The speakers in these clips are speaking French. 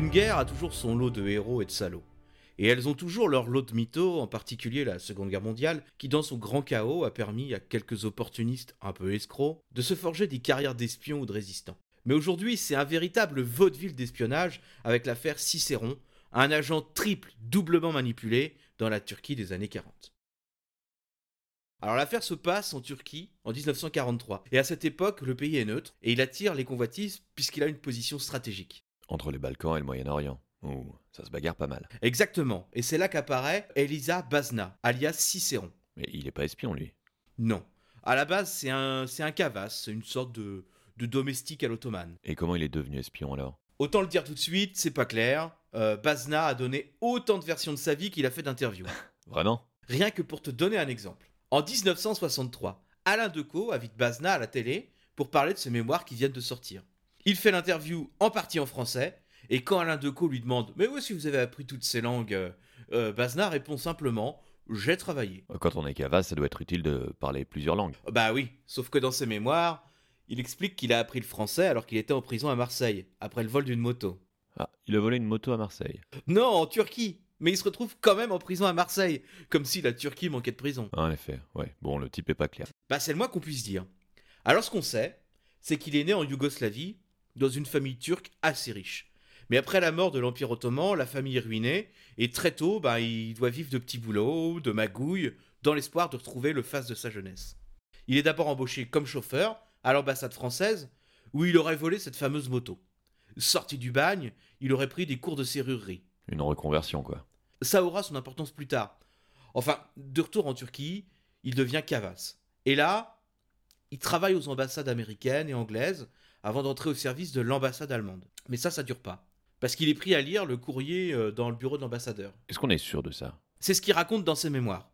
Une guerre a toujours son lot de héros et de salauds. Et elles ont toujours leur lot de mythos, en particulier la Seconde Guerre mondiale, qui dans son grand chaos a permis à quelques opportunistes un peu escrocs de se forger des carrières d'espions ou de résistants. Mais aujourd'hui, c'est un véritable vaudeville d'espionnage avec l'affaire Cicéron, un agent triple, doublement manipulé dans la Turquie des années 40. Alors l'affaire se passe en Turquie en 1943, et à cette époque, le pays est neutre, et il attire les convoitises puisqu'il a une position stratégique. Entre les Balkans et le Moyen-Orient. Ouh, ça se bagarre pas mal. Exactement, et c'est là qu'apparaît Elisa Bazna, alias Cicéron. Mais il est pas espion, lui. Non. À la base, c'est un, c'est un cavas, c'est une sorte de, de domestique à l'ottomane. Et comment il est devenu espion alors? Autant le dire tout de suite, c'est pas clair. Euh, Bazna a donné autant de versions de sa vie qu'il a fait d'interviews. Vraiment? Rien que pour te donner un exemple. En 1963, Alain Decaux invite Bazna à la télé pour parler de ses mémoires qui viennent de sortir. Il fait l'interview en partie en français, et quand Alain Decaux lui demande Mais où est-ce que vous avez appris toutes ces langues? Euh, Bazna répond simplement J'ai travaillé. Quand on est cavas, ça doit être utile de parler plusieurs langues. Bah oui, sauf que dans ses mémoires, il explique qu'il a appris le français alors qu'il était en prison à Marseille, après le vol d'une moto. Ah, il a volé une moto à Marseille. Non, en Turquie mais il se retrouve quand même en prison à Marseille, comme si la Turquie manquait de prison. En effet, ouais. Bon, le type est pas clair. Bah, c'est le moins qu'on puisse dire. Alors, ce qu'on sait, c'est qu'il est né en Yougoslavie, dans une famille turque assez riche. Mais après la mort de l'Empire ottoman, la famille est ruinée, et très tôt, bah, il doit vivre de petits boulots, de magouilles, dans l'espoir de retrouver le face de sa jeunesse. Il est d'abord embauché comme chauffeur à l'ambassade française, où il aurait volé cette fameuse moto. Sorti du bagne, il aurait pris des cours de serrurerie. Une reconversion, quoi. Ça aura son importance plus tard. Enfin, de retour en Turquie, il devient cavas. Et là, il travaille aux ambassades américaines et anglaises avant d'entrer au service de l'ambassade allemande. Mais ça, ça dure pas. Parce qu'il est pris à lire le courrier euh, dans le bureau de l'ambassadeur. Est-ce qu'on est sûr de ça? C'est ce qu'il raconte dans ses mémoires.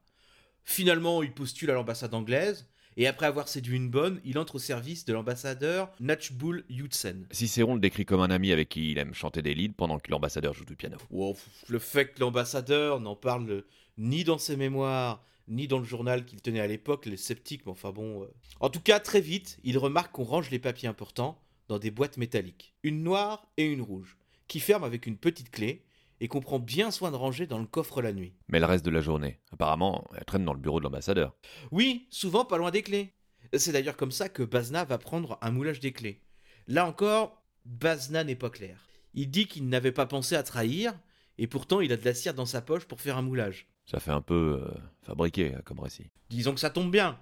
Finalement, il postule à l'ambassade anglaise, et après avoir séduit une bonne, il entre au service de l'ambassadeur Nachbul Yutsen. Cicéron le décrit comme un ami avec qui il aime chanter des lieds pendant que l'ambassadeur joue du piano. Wow, le fait que l'ambassadeur n'en parle ni dans ses mémoires, ni dans le journal qu'il tenait à l'époque, les sceptiques, mais enfin bon. euh. En tout cas, très vite, il remarque qu'on range les papiers importants dans des boîtes métalliques, une noire et une rouge, qui ferment avec une petite clé et qu'on prend bien soin de ranger dans le coffre la nuit. Mais le reste de la journée, apparemment, elle traîne dans le bureau de l'ambassadeur. Oui, souvent pas loin des clés. C'est d'ailleurs comme ça que Bazna va prendre un moulage des clés. Là encore, Bazna n'est pas clair. Il dit qu'il n'avait pas pensé à trahir, et pourtant il a de la cire dans sa poche pour faire un moulage. Ça fait un peu euh, fabriqué euh, comme récit. Disons que ça tombe bien.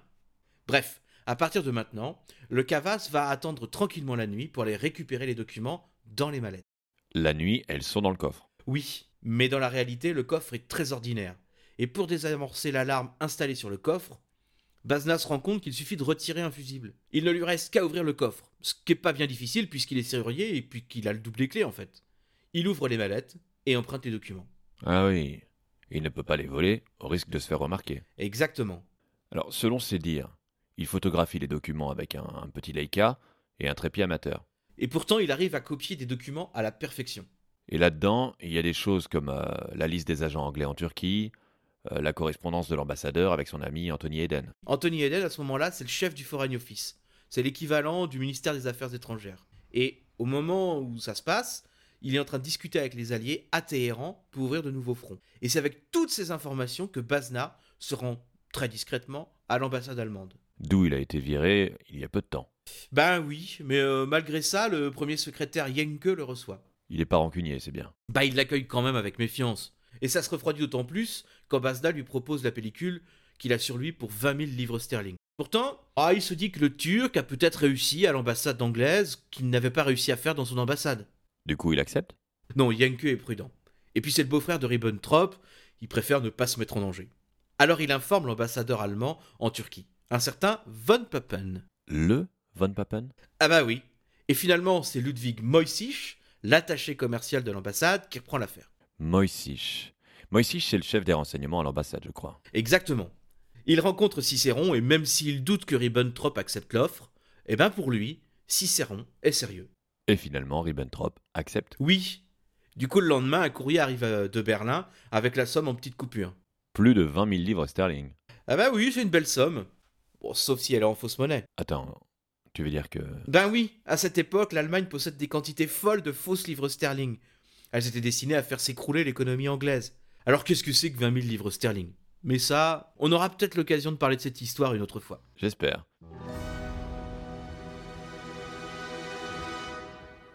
Bref, à partir de maintenant, le Cavas va attendre tranquillement la nuit pour aller récupérer les documents dans les mallettes. La nuit, elles sont dans le coffre. Oui, mais dans la réalité, le coffre est très ordinaire. Et pour désamorcer l'alarme installée sur le coffre, Bazna se rend compte qu'il suffit de retirer un fusible. Il ne lui reste qu'à ouvrir le coffre, ce qui n'est pas bien difficile puisqu'il est serrurier et puis qu'il a le double clés en fait. Il ouvre les mallettes et emprunte les documents. Ah oui, il ne peut pas les voler au risque de se faire remarquer. Exactement. Alors, selon ses dires, il photographie les documents avec un, un petit Leica et un trépied amateur. Et pourtant, il arrive à copier des documents à la perfection. Et là-dedans, il y a des choses comme euh, la liste des agents anglais en Turquie, euh, la correspondance de l'ambassadeur avec son ami Anthony Eden. Anthony Eden, à ce moment-là, c'est le chef du Foreign Office. C'est l'équivalent du ministère des Affaires étrangères. Et au moment où ça se passe, il est en train de discuter avec les Alliés à Téhéran pour ouvrir de nouveaux fronts. Et c'est avec toutes ces informations que Bazna se rend très discrètement à l'ambassade allemande. D'où il a été viré il y a peu de temps. Ben oui, mais euh, malgré ça, le premier secrétaire Yenke le reçoit. Il est pas rancunier, c'est bien. Bah il l'accueille quand même avec méfiance. Et ça se refroidit d'autant plus quand Bazna lui propose la pellicule qu'il a sur lui pour 20 000 livres sterling. Pourtant, ah, il se dit que le Turc a peut-être réussi à l'ambassade anglaise qu'il n'avait pas réussi à faire dans son ambassade. Du coup, il accepte Non, Yenke est prudent. Et puis c'est le beau-frère de Ribbentrop, il préfère ne pas se mettre en danger. Alors il informe l'ambassadeur allemand en Turquie, un certain von Papen. Le Von Papen Ah bah oui. Et finalement, c'est Ludwig Moissich, l'attaché commercial de l'ambassade, qui reprend l'affaire. Moissich. Moissich, c'est le chef des renseignements à l'ambassade, je crois. Exactement. Il rencontre Cicéron et même s'il doute que Ribbentrop accepte l'offre, eh ben pour lui, Cicéron est sérieux. Et finalement, Ribbentrop accepte. Oui. Du coup, le lendemain, un courrier arrive euh, de Berlin avec la somme en petite coupure. Plus de 20 000 livres sterling. Ah bah oui, c'est une belle somme. Bon, sauf si elle est en fausse monnaie. Attends, tu veux dire que... Ben oui, à cette époque, l'Allemagne possède des quantités folles de fausses livres sterling. Elles étaient destinées à faire s'écrouler l'économie anglaise. Alors qu'est-ce que c'est que 20 000 livres sterling? Mais ça, on aura peut-être l'occasion de parler de cette histoire une autre fois. J'espère.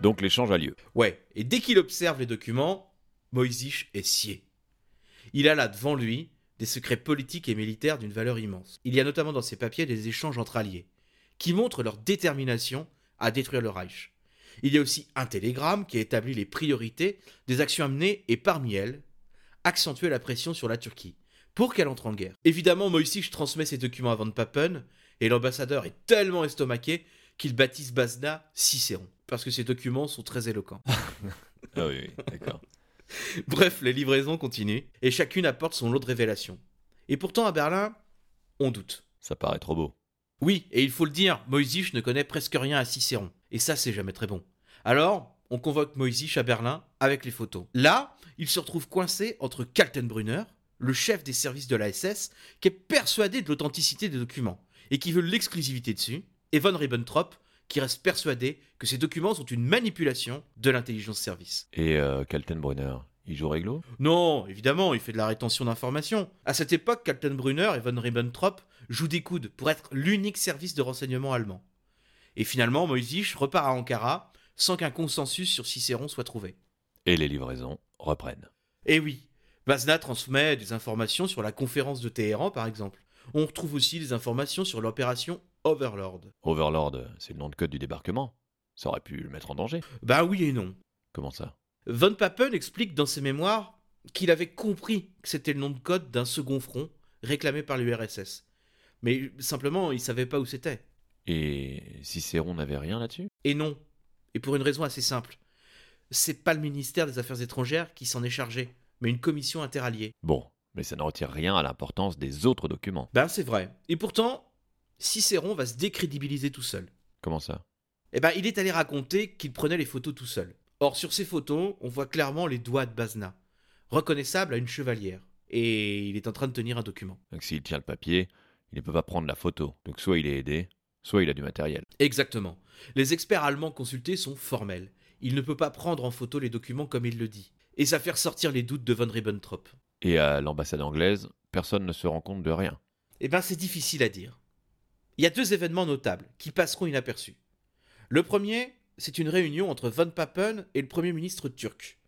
Donc l'échange a lieu. Ouais, et dès qu'il observe les documents, Moïsich est scié. Il a là devant lui des secrets politiques et militaires d'une valeur immense. Il y a notamment dans ces papiers des échanges entre alliés, qui montrent leur détermination à détruire le Reich. Il y a aussi un télégramme qui établit les priorités des actions amenées et parmi elles, accentuer la pression sur la Turquie pour qu'elle entre en guerre. Évidemment, Moïsich transmet ces documents à Van Papen et l'ambassadeur est tellement estomaqué qu'il baptise Bazna Cicéron parce que ces documents sont très éloquents. Ah oui, oui, d'accord. Bref, les livraisons continuent et chacune apporte son lot de révélations. Et pourtant, à Berlin, on doute. Ça paraît trop beau. Oui, et il faut le dire, Moïsich ne connaît presque rien à Cicéron. Et ça, c'est jamais très bon. Alors, on convoque Moïsich à Berlin avec les photos. Là, il se retrouve coincé entre Kaltenbrunner, le chef des services de la SS, qui est persuadé de l'authenticité des documents et qui veut l'exclusivité dessus, et von Ribbentrop, qui reste persuadé que ces documents sont une manipulation de l'intelligence service. Et euh, Kaltenbrunner, il joue réglo? Non, évidemment, il fait de la rétention d'informations. À cette époque, Kaltenbrunner et von Ribbentrop jouent des coudes pour être l'unique service de renseignement allemand. Et finalement, Moïsich repart à Ankara sans qu'un consensus sur Cicéron soit trouvé. Et les livraisons reprennent. Et oui, Bazna transmet des informations sur la conférence de Téhéran, par exemple. On retrouve aussi des informations sur l'opération Overlord. Overlord, c'est le nom de code du débarquement. Ça aurait pu le mettre en danger. Ben oui et non. Comment ça? Von Papen explique dans ses mémoires qu'il avait compris que c'était le nom de code d'un second front réclamé par l'URSS. Mais simplement, il savait pas où c'était. Et Cicéron n'avait rien là-dessus? Et non. Et pour une raison assez simple. C'est pas le ministère des Affaires étrangères qui s'en est chargé, mais une commission interalliée. Bon, mais ça ne retire rien à l'importance des autres documents. Ben c'est vrai. Et pourtant, Cicéron va se décrédibiliser tout seul. Comment ça? Eh ben, il est allé raconter qu'il prenait les photos tout seul. Or, sur ces photos, on voit clairement les doigts de Bazna, reconnaissables à une chevalière. Et il est en train de tenir un document. Donc s'il tient le papier, il ne peut pas prendre la photo. Donc soit il est aidé, soit il a du matériel. Exactement. Les experts allemands consultés sont formels. Il ne peut pas prendre en photo les documents comme il le dit. Et ça fait ressortir les doutes de von Ribbentrop. Et à l'ambassade anglaise, personne ne se rend compte de rien. Eh ben, c'est difficile à dire. Il y a deux événements notables qui passeront inaperçus. Le premier, c'est une réunion entre Von Papen et le Premier ministre turc.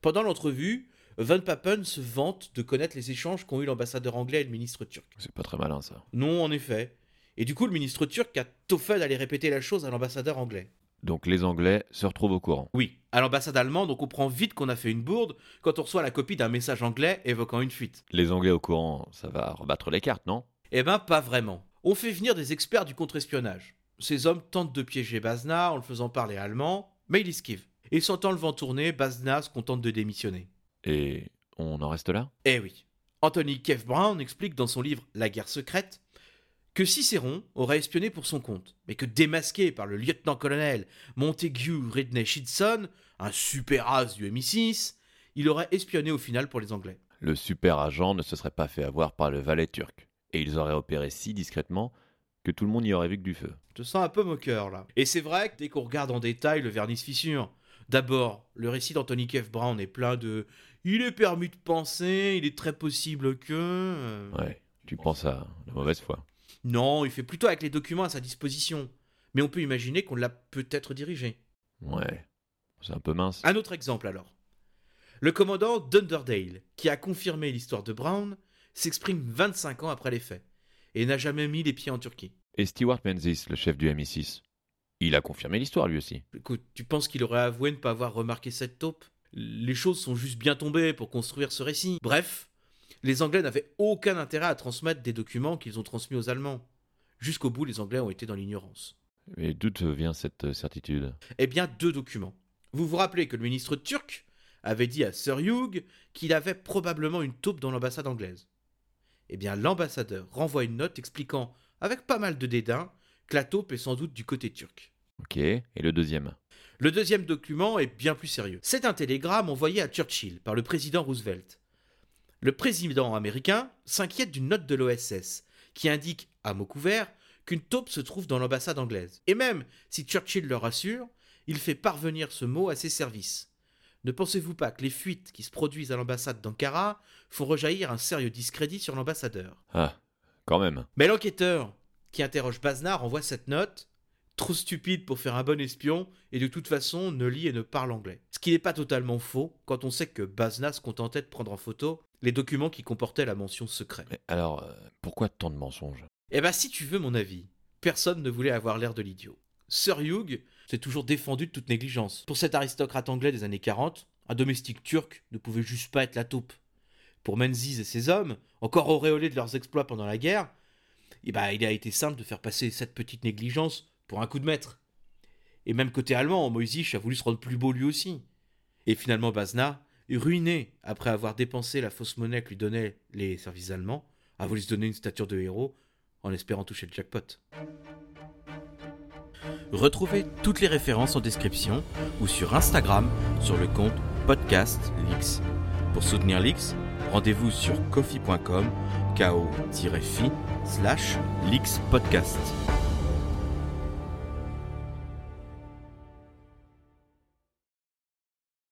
Pendant l'entrevue, Von Papen se vante de connaître les échanges qu'ont eu l'ambassadeur anglais et le ministre turc. C'est pas très malin ça. Non, en effet. Et du coup, le ministre turc a tôt fait d'aller répéter la chose à l'ambassadeur anglais. Donc les Anglais se retrouvent au courant. Oui, à l'ambassade allemande, on comprend vite qu'on a fait une bourde quand on reçoit la copie d'un message anglais évoquant une fuite. Les Anglais au courant, ça va rebattre les cartes, non? Eh ben, pas vraiment. On fait venir des experts du contre-espionnage. Ces hommes tentent de piéger Bazna en le faisant parler allemand, mais il esquive. Et sentant le vent tourner, Bazna se contente de démissionner. Et on en reste là? Eh oui. Anthony Kev Brown explique dans son livre La guerre secrète que Cicéron aurait espionné pour son compte, mais que démasqué par le lieutenant-colonel Montague Ridney Shidson, un super as du MI6, il aurait espionné au final pour les Anglais. Le super agent ne se serait pas fait avoir par le valet turc. Et ils auraient opéré si discrètement que tout le monde n'y aurait vu que du feu. Je te sens un peu moqueur là. Et c'est vrai que dès qu'on regarde en détail le vernis fissure, d'abord, le récit d'Anthony Kev Brown est plein de il est permis de penser, il est très possible que. euh, Ouais, tu penses à la mauvaise foi. Non, il fait plutôt avec les documents à sa disposition. Mais on peut imaginer qu'on l'a peut-être dirigé. Ouais, c'est un peu mince. Un autre exemple alors. Le commandant Dunderdale, qui a confirmé l'histoire de Brown, s'exprime 25 ans après les faits et n'a jamais mis les pieds en Turquie. Et Stewart Menzies, le chef du MI6 Il a confirmé l'histoire lui aussi. Écoute, tu penses qu'il aurait avoué ne pas avoir remarqué cette taupe? Les choses sont juste bien tombées pour construire ce récit. Bref, les Anglais n'avaient aucun intérêt à transmettre des documents qu'ils ont transmis aux Allemands. Jusqu'au bout, les Anglais ont été dans l'ignorance. Et d'où te vient cette euh, certitude? Eh bien, deux documents. Vous vous rappelez que le ministre turc avait dit à Sir Hugh qu'il avait probablement une taupe dans l'ambassade anglaise. Eh bien, l'ambassadeur renvoie une note expliquant, avec pas mal de dédain, que la taupe est sans doute du côté turc. Ok, et le deuxième? Le deuxième document est bien plus sérieux. C'est un télégramme envoyé à Churchill par le président Roosevelt. Le président américain s'inquiète d'une note de l'OSS qui indique, à mot couvert, qu'une taupe se trouve dans l'ambassade anglaise. Et même si Churchill le rassure, il fait parvenir ce mot à ses services. Ne pensez-vous pas que les fuites qui se produisent à l'ambassade d'Ankara font rejaillir un sérieux discrédit sur l'ambassadeur? Ah, quand même. Mais l'enquêteur qui interroge Baznar envoie cette note trop stupide pour faire un bon espion et de toute façon ne lit et ne parle anglais. Ce qui n'est pas totalement faux quand on sait que Bazna se contentait de prendre en photo les documents qui comportaient la mention secret. Mais alors, euh, pourquoi tant de mensonges? Eh ben si tu veux mon avis, personne ne voulait avoir l'air de l'idiot. Sir Hugh s'est toujours défendu de toute négligence. Pour cet aristocrate anglais des années 40, un domestique turc ne pouvait juste pas être la taupe. Pour Menzies et ses hommes, encore auréolés de leurs exploits pendant la guerre, eh ben, il a été simple de faire passer cette petite négligence pour un coup de maître. Et même côté allemand, Moisich a voulu se rendre plus beau lui aussi. Et finalement, Bazna, ruiné après avoir dépensé la fausse monnaie que lui donnaient les services allemands, a voulu se donner une stature de héros en espérant toucher le jackpot. Retrouvez toutes les références en description ou sur Instagram sur le compte podcast Lix. Pour soutenir Lix, rendez-vous sur coffee.com ko-fi slash Lix Podcast.